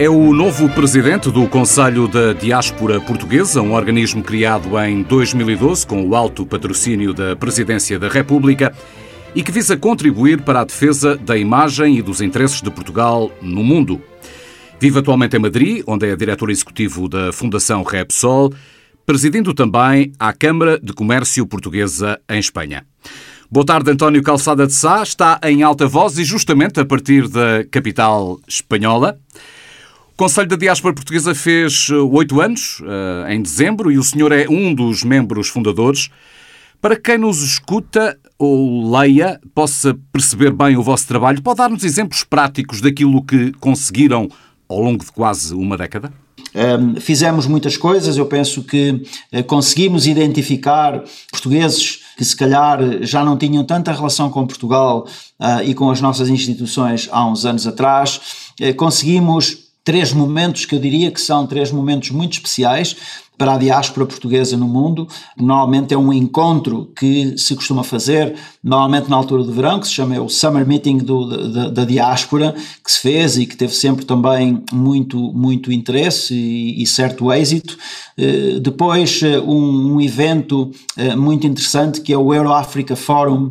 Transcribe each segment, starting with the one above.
É o novo presidente do Conselho da Diáspora Portuguesa, um organismo criado em 2012 com o alto patrocínio da Presidência da República e que visa contribuir para a defesa da imagem e dos interesses de Portugal no mundo. Vive atualmente em Madrid, onde é diretor executivo da Fundação Repsol, presidindo também a Câmara de Comércio Portuguesa em Espanha. Boa tarde, António Calçada de Sá. Está em alta voz e justamente a partir da capital espanhola. Conselho da Diáspora Portuguesa fez eh, oito anos, eh, em dezembro, e o senhor é um dos membros fundadores. Para quem nos escuta ou leia, possa perceber bem o vosso trabalho, pode dar-nos exemplos práticos daquilo que conseguiram ao longo de quase uma década? Um, fizemos muitas coisas, eu penso que uh, conseguimos identificar portugueses que se calhar já não tinham tanta relação com Portugal uh, e com as nossas instituições há uns anos atrás. Uh, conseguimos três momentos que eu diria que são três momentos muito especiais para a diáspora portuguesa no mundo. Normalmente é um encontro que se costuma fazer, normalmente na altura do verão, que se chama o Summer Meeting do, da, da, diáspora, que se fez e que teve sempre também muito, muito interesse e, e certo êxito. Uh, depois, uh, um, um, evento uh, muito interessante que é o Euro Africa Forum,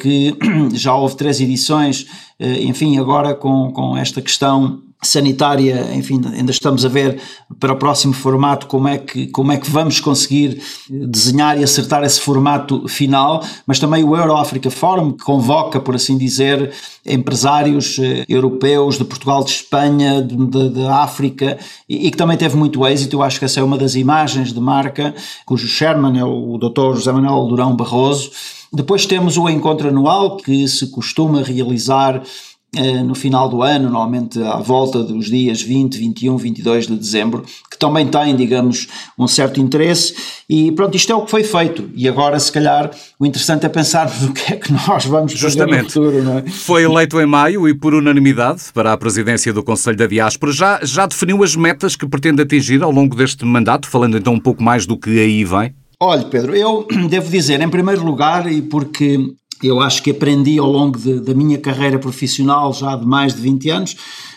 que já houve três edições, enfim, agora com, com esta questão sanitária, enfim, ainda estamos a ver para o próximo formato como é que, como é que vamos conseguir desenhar e acertar esse formato final, mas também o Euro-África Forum, que convoca, por assim dizer, empresários eh, europeus de Portugal, de Espanha, de, de África, e, e, que também teve muito êxito, eu acho que essa é uma das imagens de marca, cujo chairman é o Dr. José Manuel Durão Barroso, depois temos o encontro anual que se costuma realizar no final do ano, normalmente à volta dos dias 20, 21, 22 de dezembro, que também tem, digamos, um certo interesse. E pronto, isto é o que foi feito. E agora, se calhar, o interessante é pensarmos o que é que nós vamos Justamente. fazer no futuro. Não é? Foi eleito em maio e por unanimidade para a presidência do Conselho da Diáspora. Já, já definiu as metas que pretende atingir ao longo deste mandato, falando então um pouco mais do que aí vem? Olha, Pedro, eu devo dizer, em primeiro lugar, e porque eu acho que aprendi ao longo de, da minha carreira profissional, já de mais de 20 anos,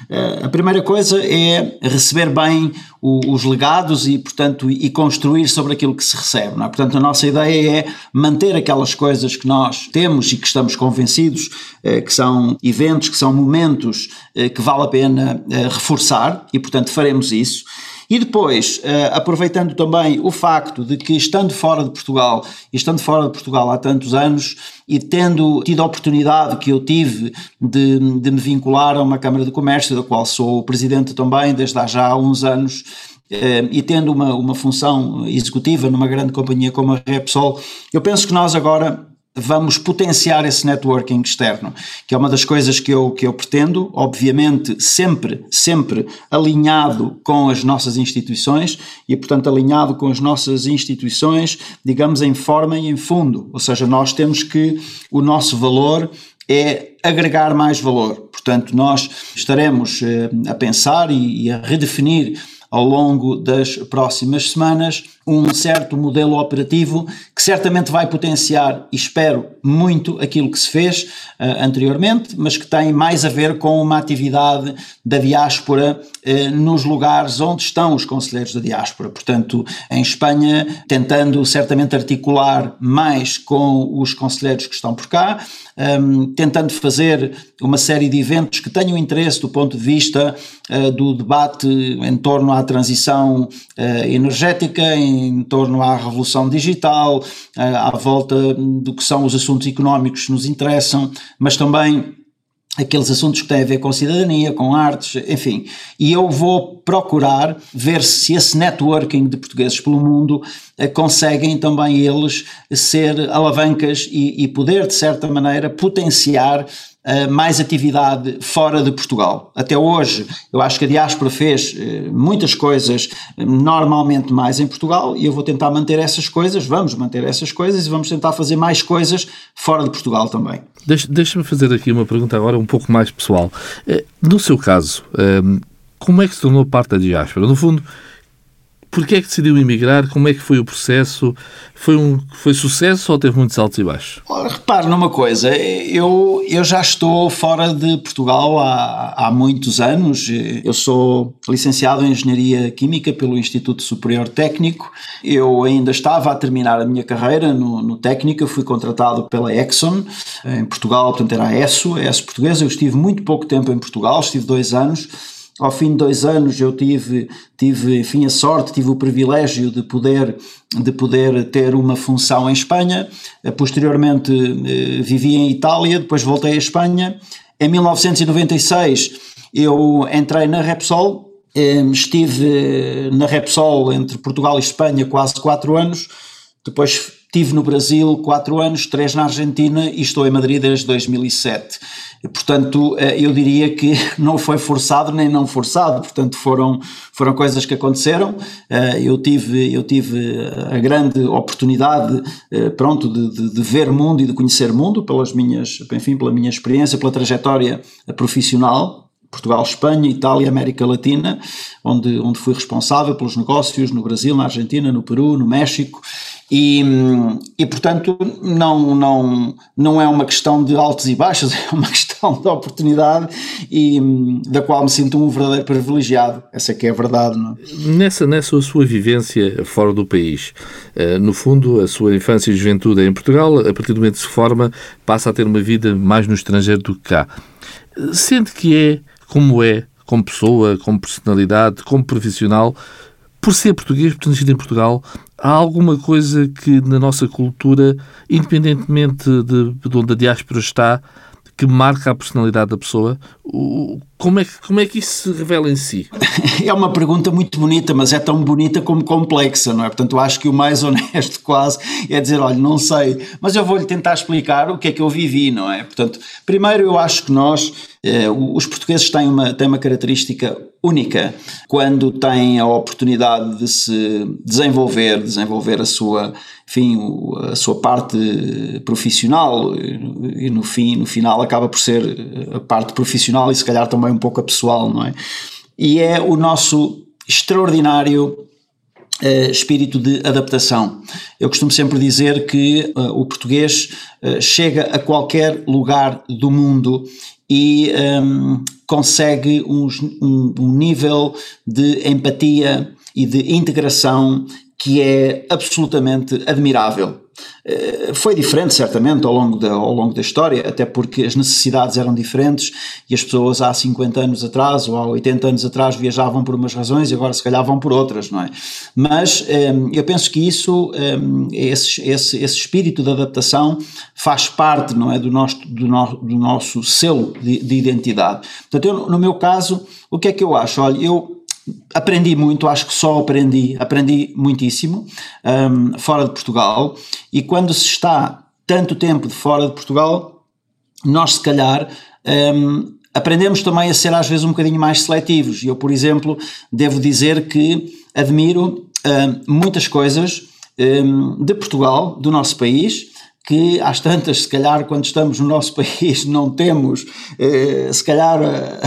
uh, a primeira coisa é receber bem o, os legados e, portanto, e construir sobre aquilo que se recebe. É? Portanto, a nossa ideia é manter aquelas coisas que nós temos e que estamos convencidos uh, que são eventos, que são momentos uh, que vale a pena reforçar e, portanto, faremos isso. E depois, aproveitando também o facto de que, estando fora de Portugal, e estando fora de Portugal há tantos anos, e tendo tido a oportunidade que eu tive de, de me vincular a uma Câmara de Comércio, da qual sou presidente também desde há já uns anos, eh, e tendo uma, uma função executiva numa grande companhia como a Repsol, eu penso que nós agora vamos potenciar esse networking externo, que é uma das coisas que eu, que eu pretendo, obviamente sempre, sempre alinhado com as nossas instituições e, portanto, alinhado com as nossas instituições, digamos, em forma e em fundo, ou seja, nós temos que, o nosso valor é agregar mais valor, portanto, nós estaremos eh, a pensar e, e a redefinir ao longo das próximas semanas um certo modelo operativo que certamente vai potenciar, e espero muito, aquilo que se fez uh, anteriormente, mas que tem mais a ver com uma atividade da diáspora uh, nos lugares onde estão os conselheiros da diáspora. Portanto, em Espanha, tentando certamente articular mais com os conselheiros que estão por cá, um, ehm, tentando fazer uma série de eventos que tenham interesse do ponto de vista uh, do debate em torno à transição energética, em em torno à revolução digital, à volta do que são os assuntos económicos que nos interessam, mas também aqueles assuntos que têm a ver com cidadania, com artes, enfim. E eu vou procurar ver se esse networking de portugueses pelo mundo eh, conseguem também eles ser alavancas e, e poder, de certa maneira, potenciar Uh, mais atividade fora de Portugal. Até hoje, eu acho que a diáspora fez uh, muitas coisas normalmente mais em Portugal e eu vou tentar manter essas coisas, vamos manter essas coisas e vamos tentar fazer mais coisas fora de Portugal também. Deixa-me fazer aqui uma pergunta agora um pouco mais pessoal. No seu caso, como é que se tornou parte da diáspora? No fundo, Porquê é que decidiu emigrar? Como é que foi o processo? Foi, um, foi sucesso ou teve muitos altos e baixos? Repare numa coisa, eu, eu já estou fora de Portugal há, há muitos anos. Eu sou licenciado em Engenharia Química pelo Instituto Superior Técnico. Eu ainda estava a terminar a minha carreira no, no técnico, fui contratado pela Exxon em Portugal, portanto era a ESSO, a ESSO portuguesa. Eu estive muito pouco tempo em Portugal, estive dois anos ao fim de dois anos eu tive, tive enfim, a sorte, tive o privilégio de poder, de poder ter uma função em Espanha. Posteriormente eh, vivi em Itália, depois voltei à Espanha. Em 1996 eu entrei na Repsol, eh, estive na Repsol entre Portugal e Espanha quase quatro anos. Depois Estive no Brasil quatro anos, três na Argentina e estou em Madrid desde 2007. Portanto, eh, eu diria que não foi forçado nem não forçado, portanto foram, foram coisas que aconteceram. Eh, eu tive, eu tive a grande oportunidade, eh, pronto, de, de, de ver mundo e de conhecer mundo pelas minhas, enfim, pela minha experiência, pela trajetória profissional, Portugal, Espanha, Itália, América Latina, onde, onde fui responsável pelos negócios no Brasil, na Argentina, no Peru, no México e, e portanto, não, não, não é uma questão de altos e baixos, é uma questão de oportunidade e da qual me sinto um verdadeiro privilegiado. Essa é que é a verdade. É? Nessa, nessa sua vivência fora do país, eh, no fundo, a sua infância e juventude é em Portugal, a partir do momento que se forma, passa a ter uma vida mais no estrangeiro do que cá. Sente que é como é, como pessoa, como personalidade, como profissional, por ser português, por ter nascido em Portugal, há alguma coisa que na nossa cultura, independentemente de, de onde a diáspora está, que marca a personalidade da pessoa? Como é, que, como é que isso se revela em si? É uma pergunta muito bonita, mas é tão bonita como complexa, não é? Portanto, acho que o mais honesto quase é dizer, olha, não sei, mas eu vou-lhe tentar explicar o que é que eu vivi, não é? Portanto, primeiro eu acho que nós, eh, os portugueses têm uma, têm uma característica única quando têm a oportunidade de se desenvolver, desenvolver a sua, enfim, a sua parte profissional e no fim, no final acaba por ser a parte profissional e se calhar também um pouco a pessoal, não é? E é o nosso extraordinário Uh, espírito de adaptação. Eu costumo sempre dizer que uh, o português uh, chega a qualquer lugar do mundo e um, consegue uns, um, um nível de empatia e de integração que é absolutamente admirável. Eh, foi diferente, certamente, ao longo, da, ao longo da história, até porque as necessidades eram diferentes e as pessoas há 50 anos atrás ou há 80 anos atrás viajavam por umas razões e agora se calhar vão por outras, não é? Mas eh, eu penso que isso, eh, esse, esse, esse espírito de adaptação faz parte, não é, do nosso, do, no, do nosso selo de, de identidade. Portanto, eu, no meu caso, o que é que eu acho? Olha, eu aprendi muito, acho que só aprendi, aprendi muitíssimo um, fora de Portugal e quando se está tanto tempo de fora de Portugal, nós se calhar um, aprendemos também a ser às vezes um bocadinho mais seletivos. Eu, por exemplo, devo dizer que admiro um, muitas coisas de Portugal, do nosso país, que às tantas, se calhar, quando estamos no nosso país, não temos, eh, se calhar, a,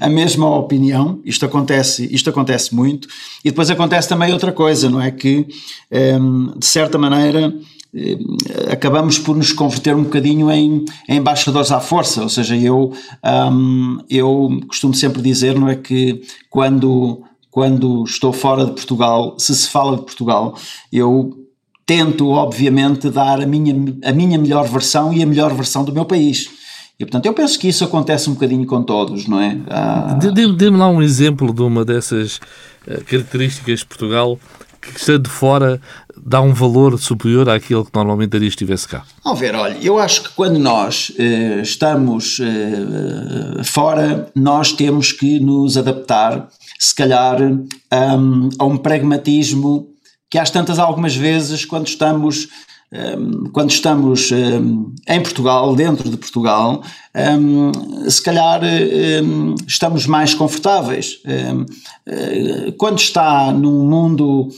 a, mesma opinião. Isto acontece, isto acontece muito. E depois acontece também outra coisa, não é? Que, eh, de certa maneira, eh, acabamos por nos converter um bocadinho em, em embaixadores à força. Ou seja, eu, um, eu costumo sempre dizer, não é? Que quando. Quando estou fora de Portugal, se se fala de Portugal, eu tento, obviamente, dar a minha, a minha melhor versão e a melhor versão do meu país. E, portanto, eu penso que isso acontece um bocadinho com todos, não é? Ah... Dê-me lá um exemplo de uma dessas eh, características de Portugal que, estando fora, dá um valor superior àquilo que normalmente daria estivesse cá. Ao ver, olha, eu acho que quando nós eh, estamos eh, fora, nós temos que nos adaptar, se calhar, um, a um pragmatismo que às tantas algumas vezes quando estamos um, quando estamos um, em Portugal, dentro de Portugal, um, se calhar estamos mais confortáveis. Uh, quando está num mundo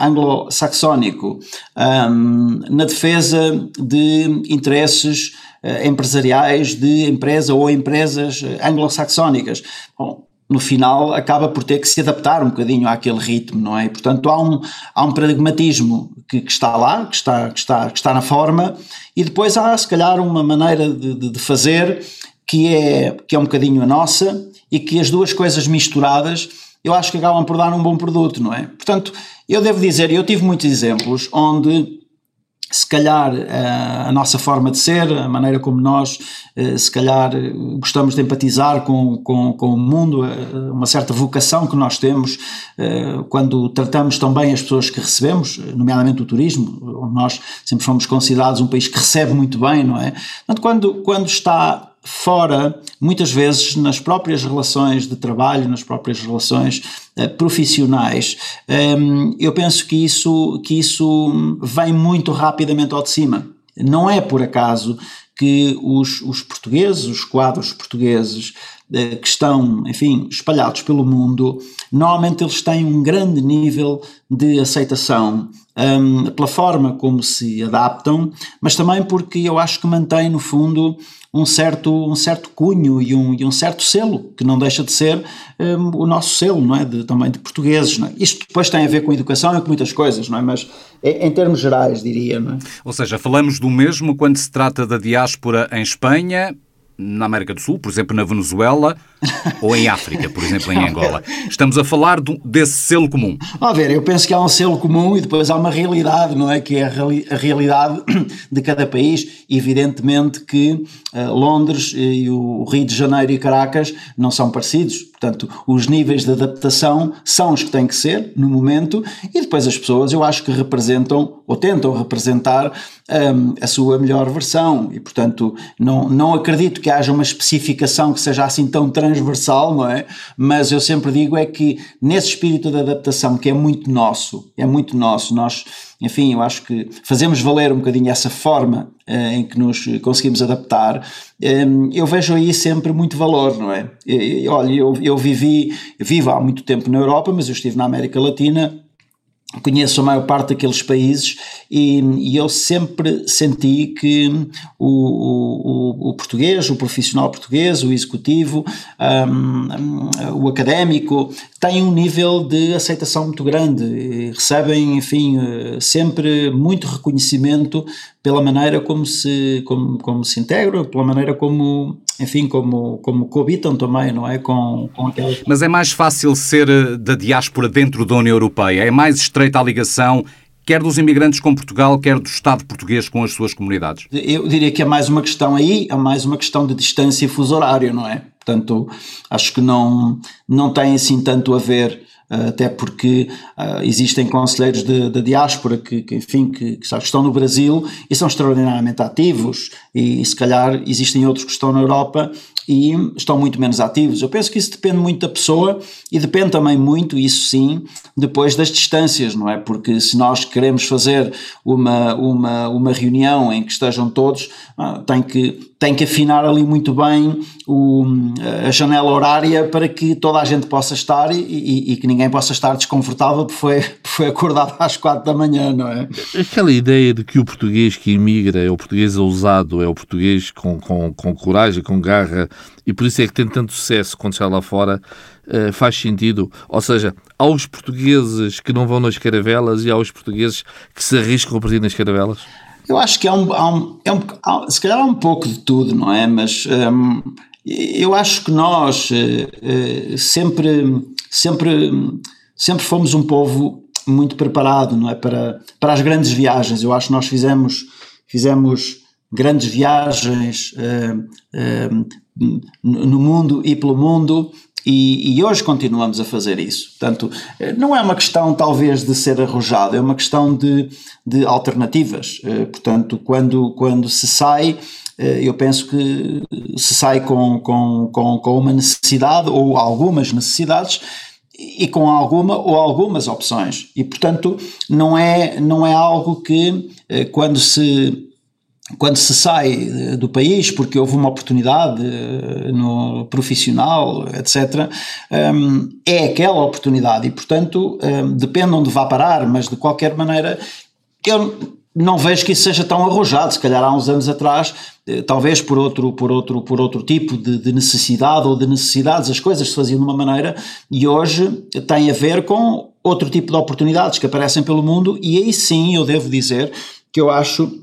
anglo-saxónico, na defesa de interesses uh, empresariais de empresa ou empresas anglo-saxónicas, bom, no final acaba por ter que se adaptar um bocadinho àquele ritmo, não é? Portanto, há um, há um pragmatismo que, que, está lá, que está, que, está, que está na forma, e depois há, se calhar, uma maneira de, de, de fazer que é, que é um bocadinho a nossa e que as duas coisas misturadas eu acho que acabam por dar um bom produto, não é? Portanto, eu devo dizer, eu tive muitos exemplos onde se calhar eh, a nossa forma de ser, a maneira como nós eh, se calhar gostamos de empatizar com, com, com o mundo, eh, uma certa vocação que nós temos quando tratamos tão bem as pessoas que recebemos, nomeadamente o turismo, onde nós sempre fomos considerados um país que recebe muito bem, não é? Portanto, quando, quando está fora, muitas vezes nas próprias relações de trabalho, nas próprias relações uh, profissionais, um, ehm, eu penso que isso, que isso vem muito rapidamente ao de cima. Não é por acaso que os, os portugueses, os quadros portugueses uh, que estão, enfim, espalhados pelo mundo, normalmente eles têm um grande nível de aceitação um, ehm, pela forma como se adaptam, mas também porque eu acho que mantém, no fundo, um certo, um certo cunho e um, e um certo selo, que não deixa de ser um, o nosso selo, não é? De, também de portugueses. É? Isto depois tem a ver com educação e com muitas coisas, não é? Mas em, em termos gerais, diria, não é? Ou seja, falamos do mesmo quando se trata da diáspora em Espanha, na América do Sul, por exemplo, na Venezuela, ou em África, por exemplo, em Angola. Estamos a falar do, desse selo comum. A ver, eu penso que há um selo comum e depois há uma realidade, não é? Que é a, reali a realidade de cada país. Evidentemente que uh, Londres e o Rio de Janeiro e Caracas não são parecidos. Portanto, os níveis de adaptação são os que têm que ser no momento e depois as pessoas eu acho que representam ou tentam representar um, a sua melhor versão e portanto não, não acredito que haja uma especificação que seja assim tão transversal, não é? Mas eu sempre digo é que nesse espírito de adaptação que é muito nosso, é muito nosso, nós enfim, eu acho que fazemos valer um bocadinho essa forma uh, em que nos conseguimos adaptar, um, eu vejo aí sempre muito valor, não é? E, olha, eu, eu vivi, vivo há muito tempo na Europa, mas eu estive na América Latina conheço a maior parte daqueles países e, e eu sempre senti que o, o, o, português, o profissional português, o executivo, um, o académico, têm um nível de aceitação muito grande recebem, enfim, eh, sempre muito reconhecimento pela maneira como se, como, como se integram, pela maneira como, enfim, como, como coabitam também, não é? Com, com aquelas... Mas é mais fácil ser eh, da diáspora dentro da União Europeia? É mais estreita a ligação quer dos imigrantes com Portugal, quer do Estado português com as suas comunidades? Eu diria que é mais uma questão aí, é mais uma questão de distância e fuso horário, não é? Portanto, acho que não, não tem assim tanto a ver até porque uh, existem conselheiros da diáspora que, que enfim, que, que, estão no Brasil e são extraordinariamente ativos e, se calhar existem outros que estão na Europa e estão muito menos ativos. Eu penso que isso depende muito da pessoa e depende também muito, isso sim, depois das distâncias, não é? Porque se nós queremos fazer uma, uma, uma reunião em que estejam todos, ah, tem, que, tem que afinar ali muito bem o, a janela horária para que toda a gente possa estar e, e, e que ninguém possa estar desconfortável porque foi, foi acordado às quatro da manhã, não é? Aquela ideia de que o português que imigra é o português ousado, é o português com, com, com coragem, com garra, e por isso é que tem tanto sucesso quando está lá fora, uh, faz sentido. Ou seja, há os portugueses que não vão nas caravelas e há os portugueses que se arriscam a partir nas caravelas? Eu acho que há um, há um, é um há, se calhar há um pouco de tudo, não é? Mas um, eu acho que nós uh, sempre, sempre, sempre fomos um povo muito preparado, não é? Para, para as grandes viagens. Eu acho que nós fizemos, fizemos grandes viagens uh, no mundo e pelo mundo e, e, hoje continuamos a fazer isso. Portanto, eh, não é uma questão talvez de ser arrojado, é uma questão de, de alternativas. Portanto, quando, quando se sai, eu penso que se sai com, com, com, com uma necessidade ou algumas necessidades e com alguma ou algumas opções. E, portanto, não é, não é algo que quando se quando se sai eh, do país porque houve uma oportunidade eh, no profissional, etc., ehm, é aquela oportunidade e, portanto, ehm, depende onde vá parar, mas de qualquer maneira eu não vejo que isso seja tão arrojado. Se calhar há uns anos atrás talvez por outro, por outro, por outro tipo de, de, necessidade ou de necessidades, as coisas se faziam de uma maneira e hoje tem a ver com outro tipo de oportunidades que aparecem pelo mundo e aí sim eu devo dizer que eu acho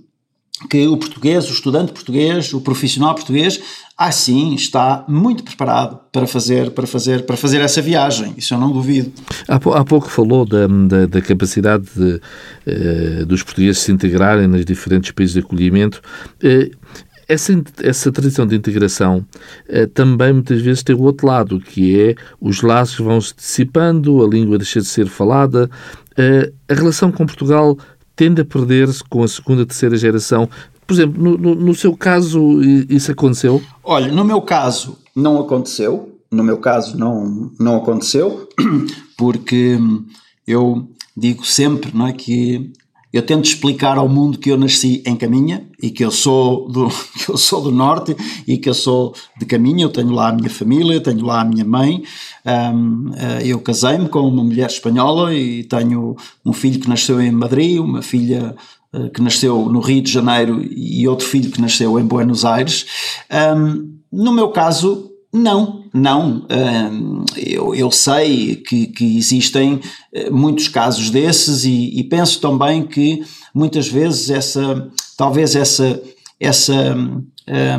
que o português, o estudante português, o profissional português, assim está muito preparado para fazer, para fazer, para fazer essa viagem, isso eu não duvido. Há, há pouco falou da, da, da capacidade de, uh, dos portugueses se integrarem nos diferentes países de acolhimento. Uh, essa, essa tradição de integração uh, também muitas vezes tem o outro lado, que é os laços vão se dissipando, a língua deixa de ser falada. a relação com Portugal tende a perder-se com a segunda, terceira geração. Por exemplo, no, no, no, seu caso, isso aconteceu? Olha, no meu caso, não aconteceu. No meu caso, não, não aconteceu, porque eu digo sempre não é, que eu tento explicar ao mundo que eu nasci em Caminha e que eu sou do, que eu sou do Norte e que eu sou de Caminha. Eu tenho lá a minha família, tenho lá a minha mãe. Um, eh, eu casei-me com uma mulher espanhola e tenho um filho que nasceu em Madrid, uma filha uh, que nasceu no Rio de Janeiro e outro filho que nasceu em Buenos Aires. Um, no meu caso, não, não. Eu, eu sei que, que, existem eh, muitos casos desses e, e, penso também que muitas vezes essa, talvez essa, essa um, eh,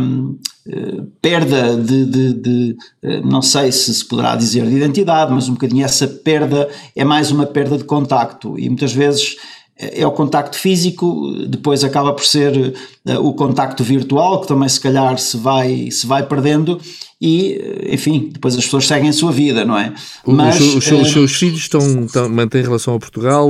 perda de, de, de, eh, não sei se se poderá dizer de identidade, mas um bocadinho essa perda é mais uma perda de contacto e muitas vezes é o contacto físico, depois acaba por ser o contacto virtual, que também se calhar se vai, se vai perdendo, e, enfim, depois as pessoas seguem a sua vida, não é? Mas, os, os, os, seus filhos estão, estão, mantêm relação ao Portugal,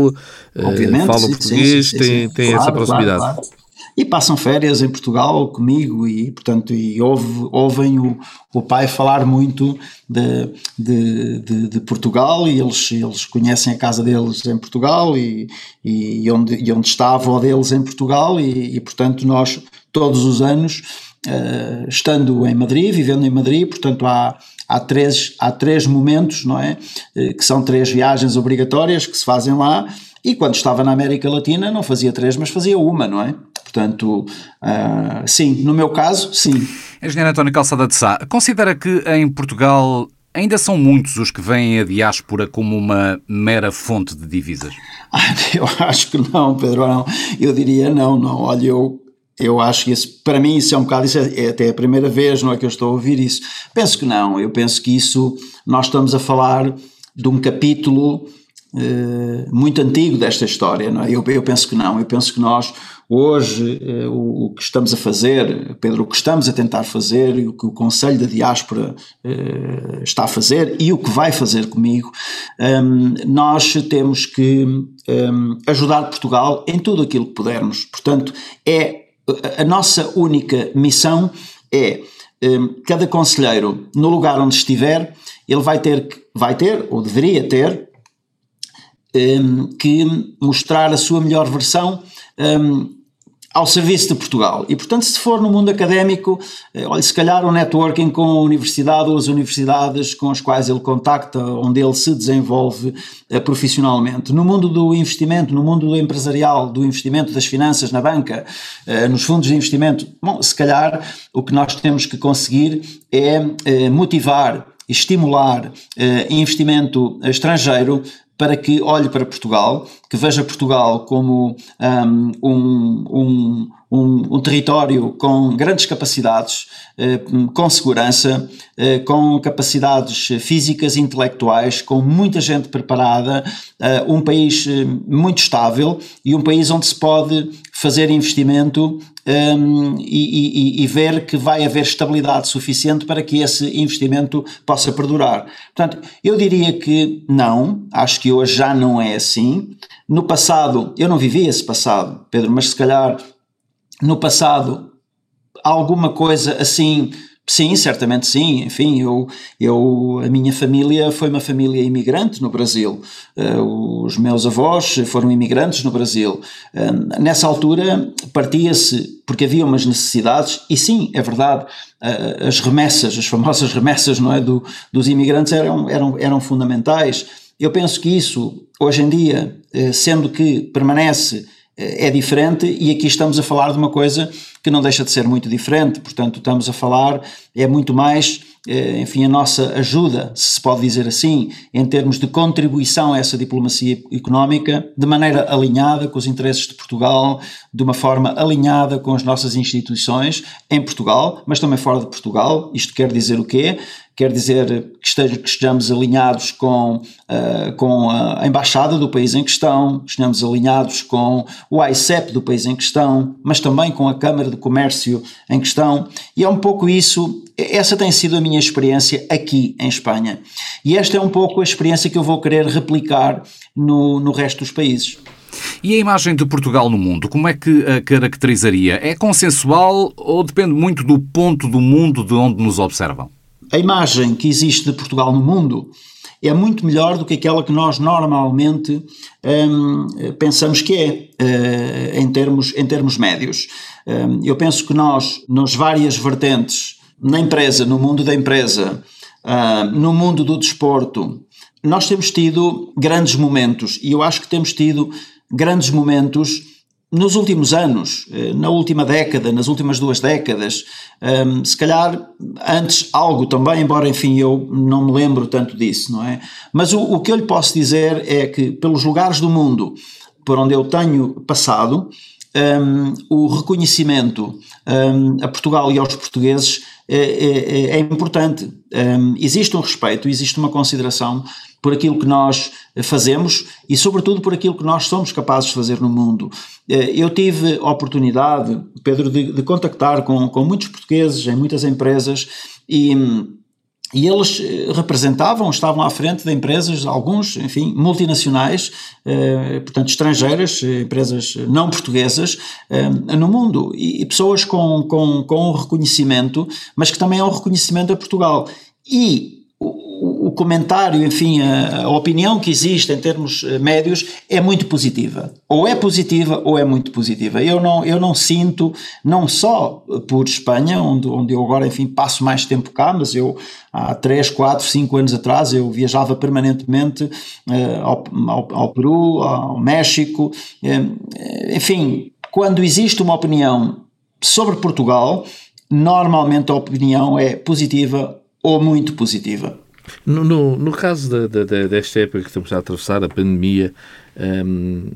eh, falam sim, português, sim, sim, têm, têm claro, essa proximidade. Claro, claro. E passam férias em Portugal comigo e, portanto, e ouve, ouvem o, o pai falar muito de, de, de, de, Portugal e eles, eles conhecem a casa deles em Portugal e, e, onde, e onde está a avó deles em Portugal e, e portanto, nós todos os anos uh, estando em Madrid, vivendo em Madrid, portanto há, há, três, há três momentos, não é? Uh, que são três viagens obrigatórias que se fazem lá, e quando estava na América Latina não fazia três, mas fazia uma, não é? Portanto, uh, sim, no meu caso, sim. Engenheiro António Calçada de Sá, considera que em Portugal ainda são muitos os que veem a diáspora como uma mera fonte de divisas? Ah, eu acho que não, Pedro, não. Eu diria não, não. Olha, eu eu acho que isso, para mim, isso é um bocado, isso é, é, até a primeira vez, não é que eu estou a ouvir isso. Penso que não, eu penso que isso, nós estamos a falar de um capítulo eh, muito antigo desta história, não é? Eu, eu, penso que não, eu penso que nós, hoje, eh, o, o, que estamos a fazer, Pedro, o que estamos a tentar fazer e o que o Conselho da Diáspora eh, está a fazer e o que vai fazer comigo, ehm, nós temos que ehm, ajudar Portugal em tudo aquilo que pudermos. Portanto, é a nossa única missão é um, cada conselheiro, no lugar onde estiver, ele vai ter, vai ter ou deveria ter, um, que mostrar a sua melhor versão um, ao serviço de Portugal. E, portanto, se for no mundo académico, eh, olha, se calhar o networking com a universidade ou as universidades com as quais ele contacta, onde ele se desenvolve eh, profissionalmente. No mundo do investimento, no mundo do empresarial, do investimento das finanças na banca, eh, nos fundos de investimento, bom, se calhar o que nós temos que conseguir é motivar estimular investimento estrangeiro para que olhe para Portugal, que veja Portugal como um, um, um, um território com grandes capacidades, eh, com segurança, eh, com capacidades físicas e intelectuais, com muita gente preparada, eh, um país muito estável e um país onde se pode fazer investimento um, e, e, e, ver que vai haver estabilidade suficiente para que esse investimento possa perdurar. Portanto, eu diria que não, acho que hoje já não é assim. No passado, eu não vivi esse passado, Pedro, mas se calhar no passado alguma coisa assim Sim, certamente sim. Enfim, eu, eu, a minha família foi uma família imigrante no Brasil. Uh, os meus avós foram imigrantes no Brasil. Uh, nessa altura partia-se porque havia umas necessidades, e sim, é verdade, uh, as remessas, as famosas remessas não é, do, dos imigrantes eram, eram, eram fundamentais. Eu penso que isso, hoje em dia, sendo que permanece é diferente e aqui estamos a falar de uma coisa que não deixa de ser muito diferente, portanto estamos a falar, é muito mais, eh, enfim, a nossa ajuda, se se pode dizer assim, em termos de contribuição a essa diplomacia económica, de maneira alinhada com os interesses de Portugal, de uma forma alinhada com as nossas instituições em Portugal, mas também fora de Portugal, isto quer dizer o quê? Quer dizer que, estejamos alinhados com, uh, com a embaixada do país em questão, que estejamos alinhados com o ICEP do país em questão, mas também com a Câmara de Comércio em questão, e é um pouco isso, essa tem sido a minha experiência aqui em Espanha. E esta é um pouco a experiência que eu vou querer replicar no, no resto dos países. E a imagem de Portugal no mundo, como é que a caracterizaria? É consensual ou depende muito do ponto do mundo de onde nos observam? A imagem que existe de Portugal no mundo é muito melhor do que aquela que nós normalmente um, pensamos que é, uh, em, termos, em termos médios. Um, eu penso que nós, nas várias vertentes, na empresa, no mundo da empresa, uh, no mundo do desporto, nós temos tido grandes momentos e eu acho que temos tido grandes momentos nos últimos anos, eh, na última década, nas últimas duas décadas, um, se calhar antes algo também, embora enfim eu não me lembro tanto disso, não é? Mas o, o que eu lhe posso dizer é que pelos lugares do mundo por onde eu tenho passado, um, o reconhecimento um, a Portugal e aos portugueses é, é, é importante. Um, existe um respeito, existe uma consideração por aquilo que nós fazemos e, sobretudo, por aquilo que nós somos capazes de fazer no mundo. Eh, eu tive a oportunidade, Pedro, de, de contactar com, com muitos portugueses em muitas empresas e e eles eh, representavam, estavam à frente de empresas, alguns, enfim, multinacionais, eh, portanto estrangeiras, empresas não portuguesas, eh, no mundo. E, pessoas com, com, com reconhecimento, mas que também é um reconhecimento a Portugal. E o comentário, enfim, a, a, opinião que existe em termos eh, médios é muito positiva. Ou é positiva ou é muito positiva. Eu não, eu não sinto, não só por Espanha, onde, onde eu agora, enfim, passo mais tempo cá, mas eu há 3, 4, 5 anos atrás eu viajava permanentemente uh, ao, ao, ao, Peru, ao México, uh, enfim, quando existe uma opinião sobre Portugal, normalmente a opinião é positiva ou muito positiva. No, no, no caso da, da, desta época que estamos a atravessar, a pandemia, um,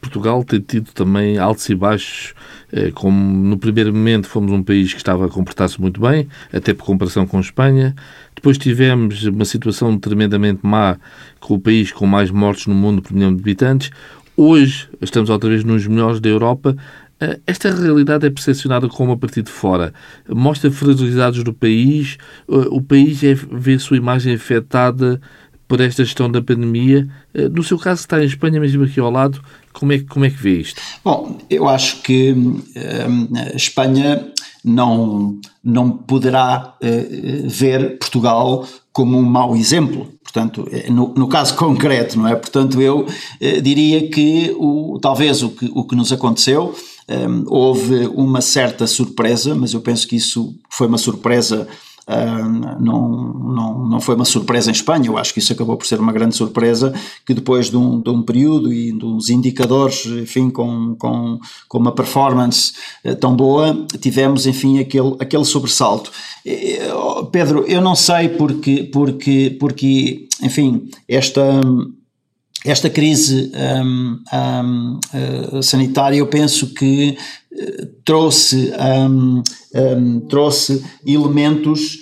Portugal tem tido também altos e baixos, uh, como no primeiro momento fomos um país que estava a comportar-se muito bem, até por comparação com Espanha. Depois tivemos uma situação tremendamente má com o país com mais mortes no mundo por milhão de habitantes. Hoje estamos outra vez nos melhores da Europa, eh, esta realidade é percepcionada como a partir de fora. Mostra fragilidades do país, eh, o país é, vê sua imagem afetada por esta gestão da pandemia. Eh, no seu caso, está em Espanha, mesmo aqui ao lado, como é, como é que vê isto? Bom, eu acho que a Espanha não, não poderá uh, ver Portugal como um mau exemplo. Portanto, no, no caso concreto, não é? Portanto, eu uh, diria que o, talvez o que, o que nos aconteceu um, houve uma certa surpresa, mas eu penso que isso foi uma surpresa não, não, não foi uma surpresa em Espanha, eu acho que isso acabou por ser uma grande surpresa, que depois de um, de um período e de uns indicadores, enfim, com, com, com uma performance uh, tão boa, tivemos, enfim, aquele, aquele sobressalto. Pedro, eu não sei porque, porque, porque enfim, esta esta crise um, um, uh, sanitária eu penso que uh, trouxe, um, trouxe elementos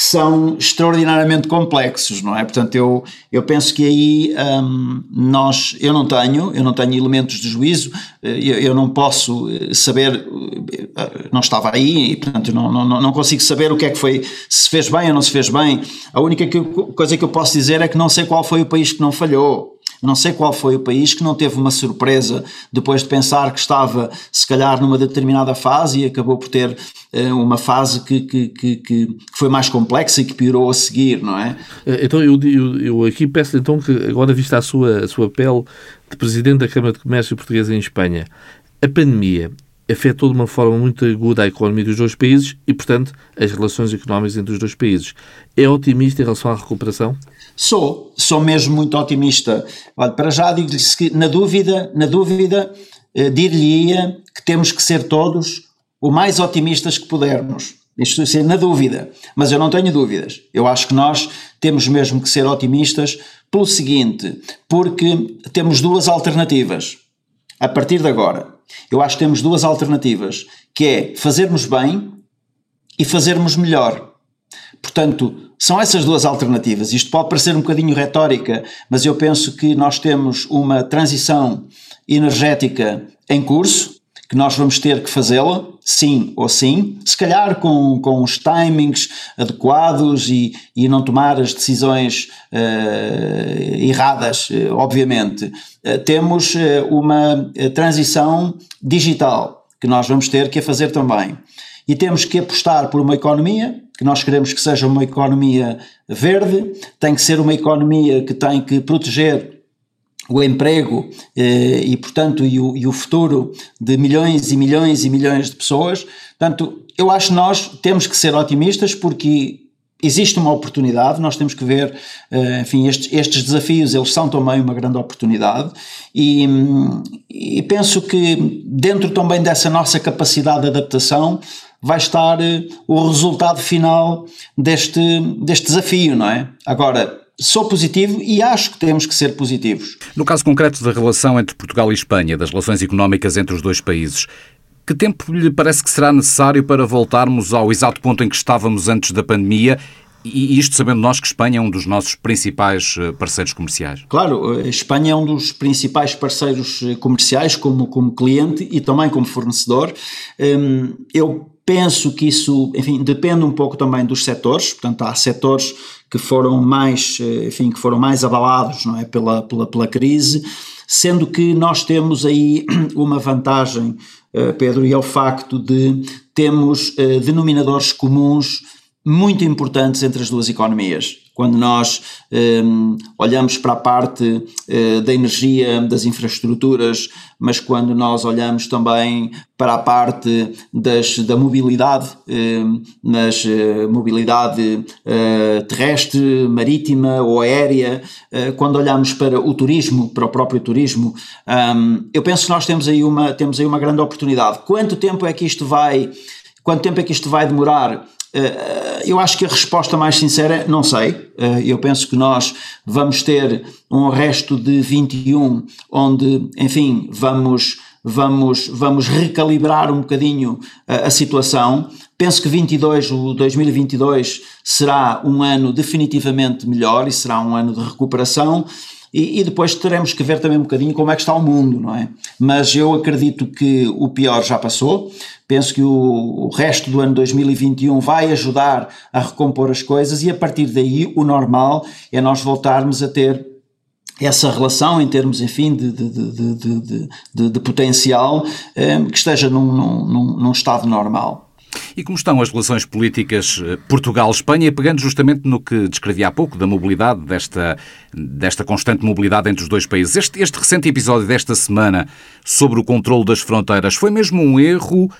que são extraordinariamente complexos, não é? Portanto, eu, eu penso que aí nós, eu não tenho, eu não tenho elementos de juízo, eh, eu, eu não posso eh, saber, eh, não estava aí, e portanto não, não, não consigo saber o que é que foi, se fez bem ou não se fez bem. A única que, coisa que eu posso dizer é que não sei qual foi o país que não falhou. Não sei qual foi o país que não teve uma surpresa depois de pensar que estava, se calhar, numa determinada fase e acabou por ter uh, uma fase que, que, que, que, foi mais complexa e que piorou a seguir, não é? Então, eu, eu, eu aqui peço então que, agora vista a sua, a sua pele de Presidente da Câmara de Comércio Portuguesa em Espanha, a pandemia afetou de uma forma muito aguda a economia dos dois países e, portanto, as relações económicas entre os dois países. É otimista em relação à recuperação? Sou, sou mesmo muito otimista. Olha, para já digo-lhe que, na dúvida, na dúvida, eh, dir-lhe-ia que temos que ser todos o mais otimistas que pudermos. Isto é, na dúvida. Mas eu não tenho dúvidas. Eu acho que nós temos mesmo que ser otimistas pelo seguinte, porque temos duas alternativas. A partir de agora, eu acho que temos duas alternativas, que é fazermos bem e fazermos melhor. Portanto, são essas duas alternativas. Isto pode parecer um bocadinho retórica, mas eu penso que nós temos uma transição energética em curso que nós vamos ter que fazê-la, sim ou sim, se calhar com, com os timings adequados e, e não tomar as decisões uh, erradas, uh, obviamente. Uh, temos uma transição digital que nós vamos ter que fazer também. E temos que apostar por uma economia que nós queremos que seja uma economia verde, tem que ser uma economia que tem que proteger o emprego eh, e, portanto, e o, e o, futuro de milhões e milhões e milhões de pessoas. Portanto, eu acho que nós temos que ser otimistas porque existe uma oportunidade, nós temos que ver, eh, enfim, estes, estes, desafios, eles são também uma grande oportunidade e, e, penso que dentro também dessa nossa capacidade de adaptação vai estar eh, o resultado final deste, deste desafio, não é? Agora, sou positivo e acho que temos que ser positivos. No caso concreto da relação entre Portugal e Espanha, das relações económicas entre os dois países, que tempo lhe parece que será necessário para voltarmos ao exato ponto em que estávamos antes da pandemia e isto sabendo nós que Espanha é um dos nossos principais eh, parceiros comerciais. Claro, a Espanha é um dos principais parceiros eh, comerciais como, como cliente e também como fornecedor. Hum, eu penso que isso, enfim, depende um pouco também dos setores, portanto há setores que foram mais, eh, enfim, que foram mais abalados, não é, pela, pela, pela crise, sendo que nós temos aí uma vantagem, Pedro, e é o facto de termos denominadores comuns muito importantes entre as duas economias. Quando nós um, olhamos para a parte uh, da energia, das infraestruturas, mas quando nós olhamos também para a parte das, da mobilidade, um, mas uh, mobilidade uh, terrestre, marítima ou aérea, quando olhamos para o turismo, para o próprio turismo, um, eu penso que nós temos aí, uma, temos aí uma grande oportunidade. Quanto tempo é que isto vai, quanto tempo é que isto vai demorar eh, eu acho que a resposta mais sincera não sei. Eh, eu penso que nós vamos ter um resto de 21 onde, enfim, vamos vamos vamos recalibrar um bocadinho a, a situação. Penso que 22, o 2022 será um ano definitivamente melhor e será um ano de recuperação. E, e, depois teremos que ver também um bocadinho como é que está o mundo, não é? Mas eu acredito que o pior já passou. Penso que o, o resto do ano 2021 vai ajudar a recompor as coisas e a partir daí o normal é nós voltarmos a ter essa relação em termos, enfim, de, de, de, de, potencial eh, que esteja num, num, num estado normal. E como estão as relações políticas eh, Portugal-Espanha, pegando justamente no que descrevi há pouco, da mobilidade, desta, desta constante mobilidade entre os dois países. Este, este recente episódio desta semana sobre o controle das fronteiras foi mesmo um erro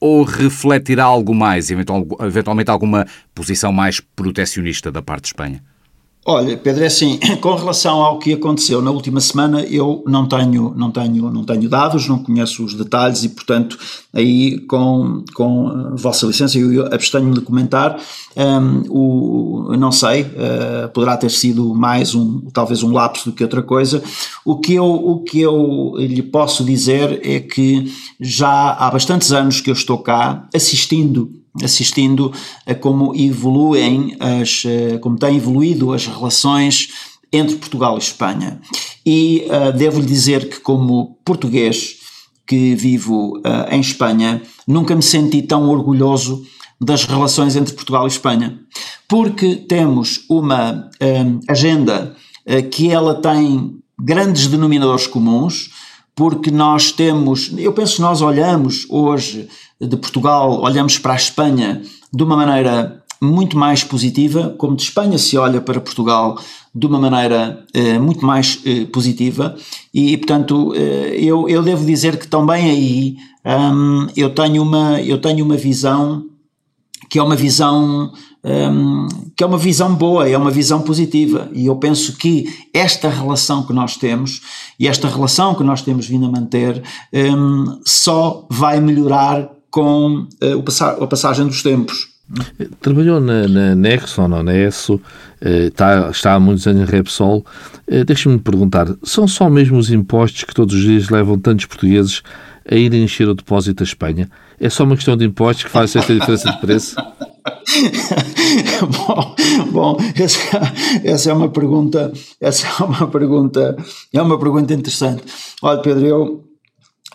ou refletirá algo mais, eventualmente alguma posição mais protecionista da parte de Espanha? Olha, Pedro, é assim, com relação ao que aconteceu na última semana, eu não tenho, não tenho, não tenho dados, não conheço os detalhes e, portanto, aí com, com vossa licença eu abstenho de comentar. Um, o, não sei, uh, poderá ter sido mais um, talvez um lapso do que outra coisa. O que eu, o que eu lhe posso dizer é que já há bastantes anos que eu estou cá assistindo assistindo a como evoluem as, eh, como têm evoluído as relações entre Portugal e Espanha. E uh, devo-lhe dizer que como português que vivo uh, em Espanha, nunca me senti tão orgulhoso das relações entre Portugal e Espanha, porque temos uma uh, agenda que ela tem grandes denominadores comuns, porque nós temos, eu penso que nós olhamos hoje de Portugal, olhamos para a Espanha de uma maneira muito mais positiva, como de Espanha se olha para Portugal de uma maneira uh, muito mais uh, positiva. E, portanto, uh, eu, eu devo dizer que também aí um, eu, tenho uma, eu tenho uma visão que é uma visão um, que é uma visão boa, é uma visão positiva. E eu penso que esta relação que nós temos e esta relação que nós temos vindo a manter um, só vai melhorar com a passagem dos tempos. Trabalhou na, na Nexon ou na ESSO, está, está há muitos anos em Repsol. Deixe-me perguntar, são só mesmo os impostos que todos os dias levam tantos portugueses a irem encher o depósito da Espanha? É só uma questão de impostos que faz esta diferença de preço? bom, bom essa, essa, é uma pergunta, essa é uma pergunta, é uma pergunta interessante. Olha, Pedro, eu,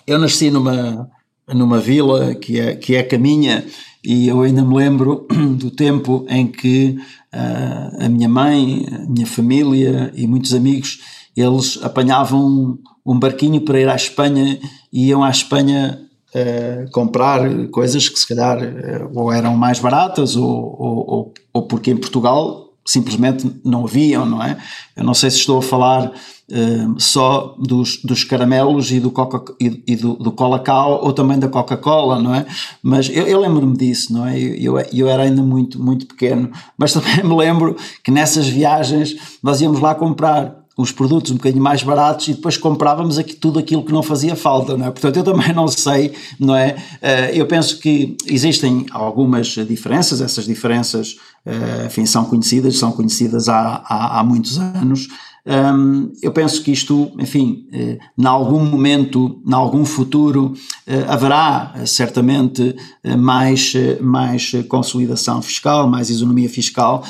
eu nasci numa, numa vila que é, que é Caminha, e eu ainda me lembro do tempo em que uh, a minha mãe, a minha família e muitos amigos, eles apanhavam um, barquinho para ir à Espanha e iam à Espanha uh, comprar coisas que se calhar uh, ou eram mais baratas ou, ou, ou, ou porque em Portugal simplesmente não haviam, não é? Eu não sei se estou a falar uh, só dos, dos caramelos e do, Coca, e, e do, do Colacau ou também da Coca-Cola, não é? Mas eu, eu lembro-me disso, não é? Eu, eu, eu, era ainda muito, muito pequeno, mas também me lembro que nessas viagens nós íamos lá comprar os produtos um bocadinho mais baratos e depois comprávamos aqui tudo aquilo que não fazia falta, não é? Portanto, eu também não sei, não é? Eh, eu penso que existem algumas diferenças, essas diferenças, eh, enfim, são conhecidas, são conhecidas há, há, há muitos anos, um, eu penso que isto, enfim, eh, em algum momento, em algum futuro, eh, haverá eh, certamente mais, mais consolidação fiscal, mais isonomia fiscal,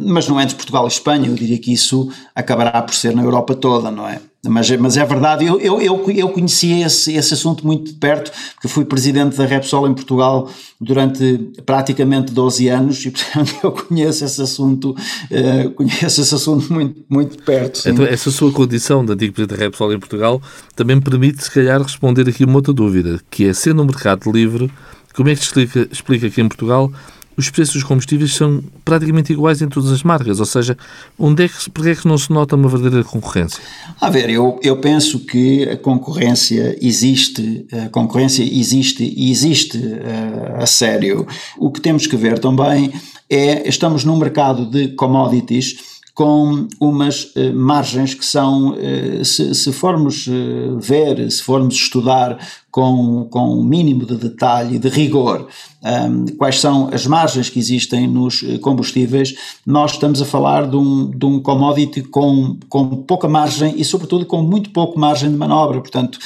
mas não é entre Portugal e Espanha, eu diria que isso acabará por ser na Europa toda, não é? Mas, mas é verdade, eu, eu, eu, eu conheci esse, esse assunto muito de perto, porque fui presidente da Repsol em Portugal durante praticamente 12 anos e, portanto, eu conheço esse assunto, uh, conheço esse assunto muito, muito de perto. Sim. Então, essa sua condição de antigo presidente da Repsol em Portugal também permite, se calhar, responder aqui uma outra dúvida, que é, sendo um mercado livre, como é que explica, explica que em Portugal os preços dos combustíveis são praticamente iguais em todas as marcas, ou seja, onde é que, porque é que não se nota uma verdadeira concorrência? A ver, eu, eu penso que a concorrência existe, a concorrência existe e existe uh, a sério. O que temos que ver também é, estamos num mercado de commodities com umas uh, margens que são, uh, se, se, formos uh, ver, se formos estudar com, com um mínimo de detalhe, de rigor, um, quais são as margens que existem nos combustíveis, nós estamos a falar de um, de um commodity com, com pouca margem e, sobretudo, com muito pouco margem de manobra. Portanto,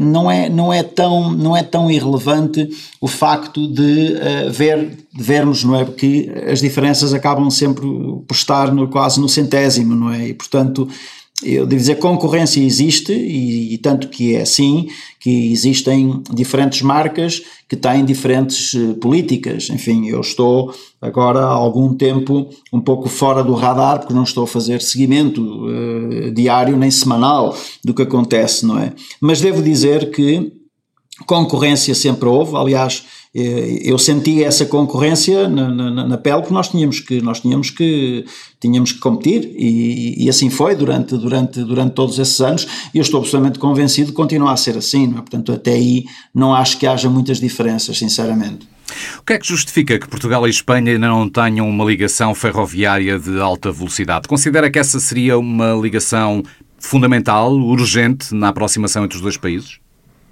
não é, não é, tão, não é tão irrelevante o facto de uh, ver, vermos, não é? Porque as diferenças acabam sempre por estar no, quase no centésimo, não é? E, portanto, eu devo dizer, concorrência existe e, e, tanto que é assim, que existem diferentes marcas que têm diferentes uh, políticas. Enfim, eu estou agora há algum tempo um pouco fora do radar porque não estou a fazer seguimento uh, diário nem semanal do que acontece, não é? Mas devo dizer que concorrência sempre houve, aliás, eh, eu senti essa concorrência na, na, na, pele porque nós tínhamos que nós tínhamos que tínhamos que competir e, e, assim foi durante durante durante todos esses anos e eu estou absolutamente convencido de continuar a ser assim é? portanto até aí não acho que haja muitas diferenças sinceramente o que é que justifica que Portugal e Espanha ainda não tenham uma ligação ferroviária de alta velocidade? Considera que essa seria uma ligação fundamental, urgente na aproximação entre os dois países?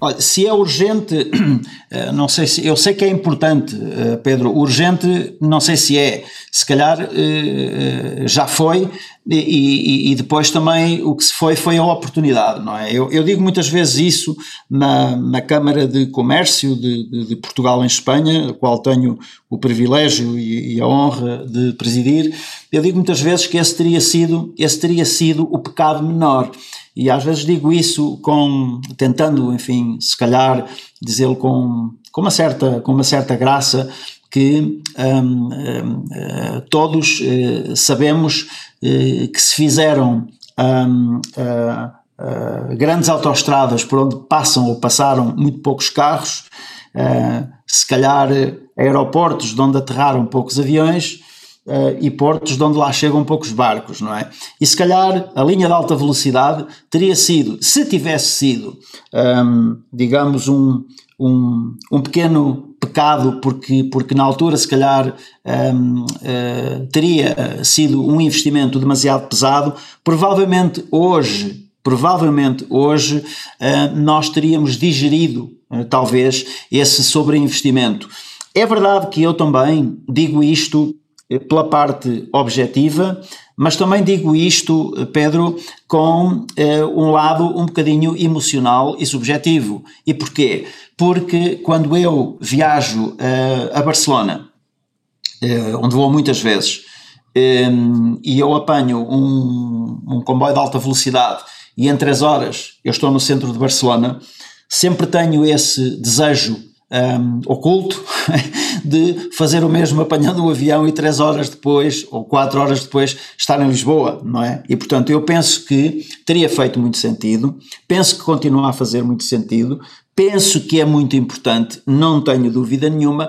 Olha, se é urgente, eh, não sei se. Eu sei que é importante, eh, Pedro. Urgente, não sei se é. Se calhar eh, já foi, e, e, depois também o que se foi foi a oportunidade, não é? Eu, eu digo muitas vezes isso na, na Câmara de Comércio de, de, de, Portugal em Espanha, a qual tenho o privilégio e, e, a honra de presidir. Eu digo muitas vezes que esse teria sido, esse teria sido o pecado menor. E às vezes digo isso com, tentando, enfim, se calhar dizê-lo com, com, uma certa, com uma certa graça, que um, um, eh, todos uh, sabemos uh, que se fizeram um, uh, grandes autoestradas por onde passam ou passaram muito poucos carros, se calhar aeroportos de onde aterraram poucos aviões, uh, e portos de onde lá chegam poucos barcos, não é? E se calhar a linha de alta velocidade teria sido, se tivesse sido, um, digamos, um, um, um pequeno pecado, porque, porque na altura se calhar um, uh, eh, teria sido um investimento demasiado pesado, provavelmente hoje, provavelmente hoje uh, nós teríamos digerido talvez esse sobreinvestimento. É verdade que eu também digo isto pela parte objetiva, mas também digo isto, Pedro, com um lado um bocadinho emocional e subjetivo. E porquê? porque quando eu viajo uh, a Barcelona, uh, onde vou muitas vezes, e eu apanho um, um comboio de alta velocidade e em três horas eu estou no centro de Barcelona, sempre tenho esse desejo um, ehm, oculto de fazer o mesmo apanhando o avião e três horas depois ou quatro horas depois estar em Lisboa, não é? E portanto eu penso que teria feito muito sentido, penso que continua a fazer muito sentido, Penso que é muito importante, não tenho dúvida nenhuma.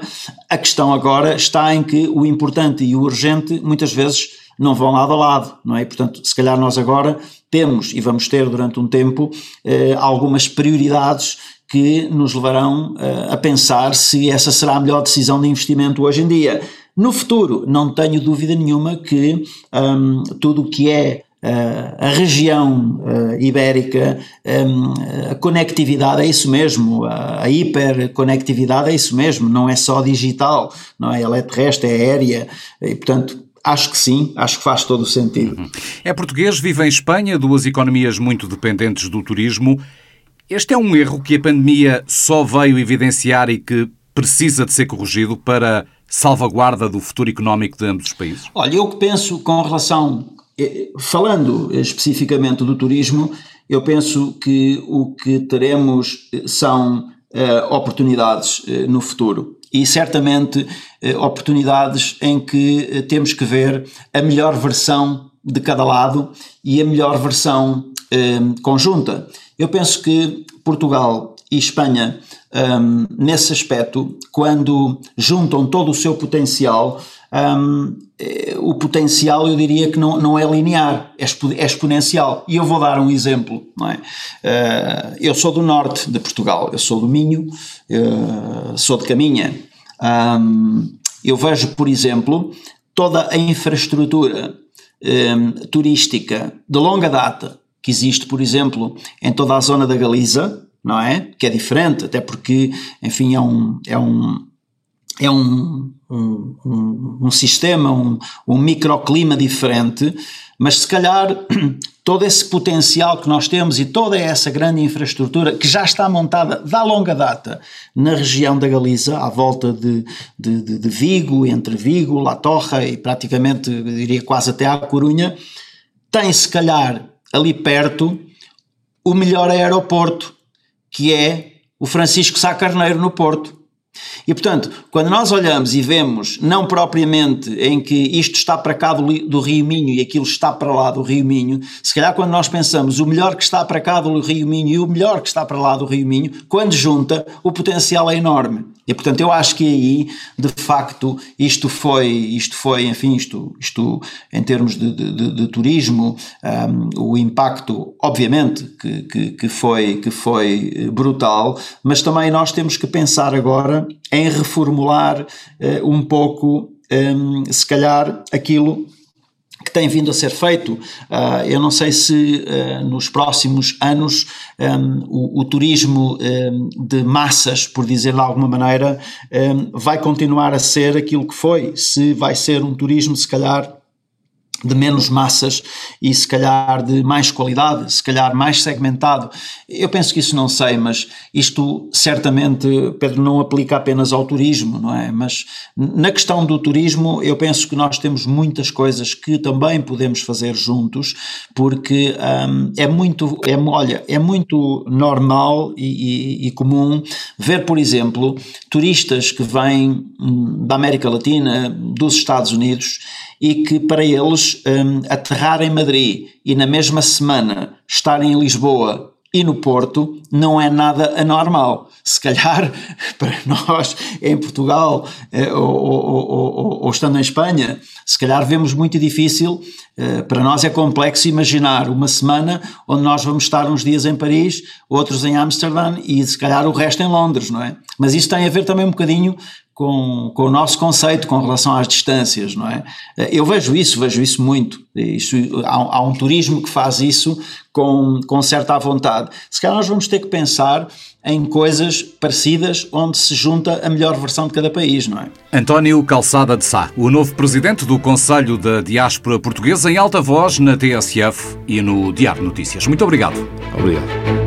A questão agora está em que o importante e o urgente muitas vezes não vão lado a lado, não é? Portanto, se calhar nós agora temos e vamos ter durante um tempo eh, algumas prioridades que nos levarão eh, a pensar se essa será a melhor decisão de investimento hoje em dia. No futuro, não tenho dúvida nenhuma que um, tudo o que é a região uh, ibérica, um, a conectividade é isso mesmo, a, a hiperconectividade é isso mesmo, não é só digital, não é? Ela é terrestre, é aérea, e portanto Acho que sim, acho que faz todo o sentido. Uhum. É português, vive em Espanha, duas economias muito dependentes do turismo. Este é um erro que a pandemia só veio evidenciar e que precisa de ser corrigido para salvaguarda do futuro económico de ambos os países? Olha, eu que penso com relação eh, falando especificamente do turismo, eu penso que o que teremos eh, são uh, oportunidades uh, no futuro e certamente uh, oportunidades em que temos que ver a melhor versão de cada lado e a melhor versão conjunta. Eu penso que Portugal e Espanha, um, nesse aspecto, quando juntam todo o seu potencial, um, eh, o potencial eu diria que não, não é linear, é, é exponencial. E eu vou dar um exemplo. É? Uh, eu sou do norte de Portugal, eu sou do Minho, uh, sou de Caminha. Um, eu vejo, por exemplo, toda a infraestrutura turística de longa data que existe, por exemplo, em toda a zona da Galiza, não é? Que é diferente, até porque, enfim, é um, é um, é um, um, um, um sistema, um, um microclima diferente, mas se calhar todo esse potencial que nós temos e toda essa grande infraestrutura que já está montada da longa data na região da Galiza, à volta de, de, de, de Vigo, entre Vigo, La Torre e praticamente, diria quase até à Corunha, tem se calhar ali perto o melhor aeroporto, que é o Francisco Sá Carneiro no Porto e portanto, quando nós olhamos e vemos, não propriamente em que isto está para cá do, do, Rio Minho e aquilo está para lá do Rio Minho, se calhar quando nós pensamos o melhor que está para cá do Rio Minho e o melhor que está para lá do Rio Minho, quando junta, o potencial é enorme. E portanto eu acho que aí, de facto, isto foi, isto foi enfim, isto, isto em termos de, de, de turismo, um, o impacto, obviamente, que, que, que, foi, que foi brutal, mas também nós temos que pensar agora em reformular uh, um pouco, um, se calhar, aquilo tem vindo a ser feito. Uh, eu não sei se uh, nos próximos anos um, o, o, turismo um, de massas, por dizer de alguma maneira, um, vai continuar a ser aquilo que foi, se vai ser um turismo, se calhar de menos massas e se calhar de mais qualidade, se calhar mais segmentado. Eu penso que isso não sei, mas isto certamente, Pedro, não aplica apenas ao turismo, não é? Mas na questão do turismo, eu penso que nós temos muitas coisas que também podemos fazer juntos, porque hum, é muito, é, olha, é muito normal e, e, e comum ver, por exemplo, turistas que vêm hum, da América Latina, dos Estados Unidos, e que para eles um, aterrar em Madrid e na mesma semana estar em Lisboa e no Porto não é nada anormal. Se calhar, para nós em Portugal eh, ou, ou, ou, ou, estando em Espanha, se calhar vemos muito difícil, eh, para nós é complexo imaginar uma semana onde nós vamos estar uns dias em Paris, outros em Amsterdã e se calhar o resto em Londres, não é? Mas isso tem a ver também um bocadinho com, com o nosso conceito com relação às distâncias, não é? Eu vejo isso, vejo isso muito. Isso, há, há, um turismo que faz isso com, com certa vontade. Se calhar nós vamos ter que pensar em coisas parecidas onde se junta a melhor versão de cada país, não é? António Calçada de Sá, o novo presidente do Conselho da Diáspora Portuguesa, em alta voz na TSF e no Diário Notícias. Muito obrigado. Obrigado.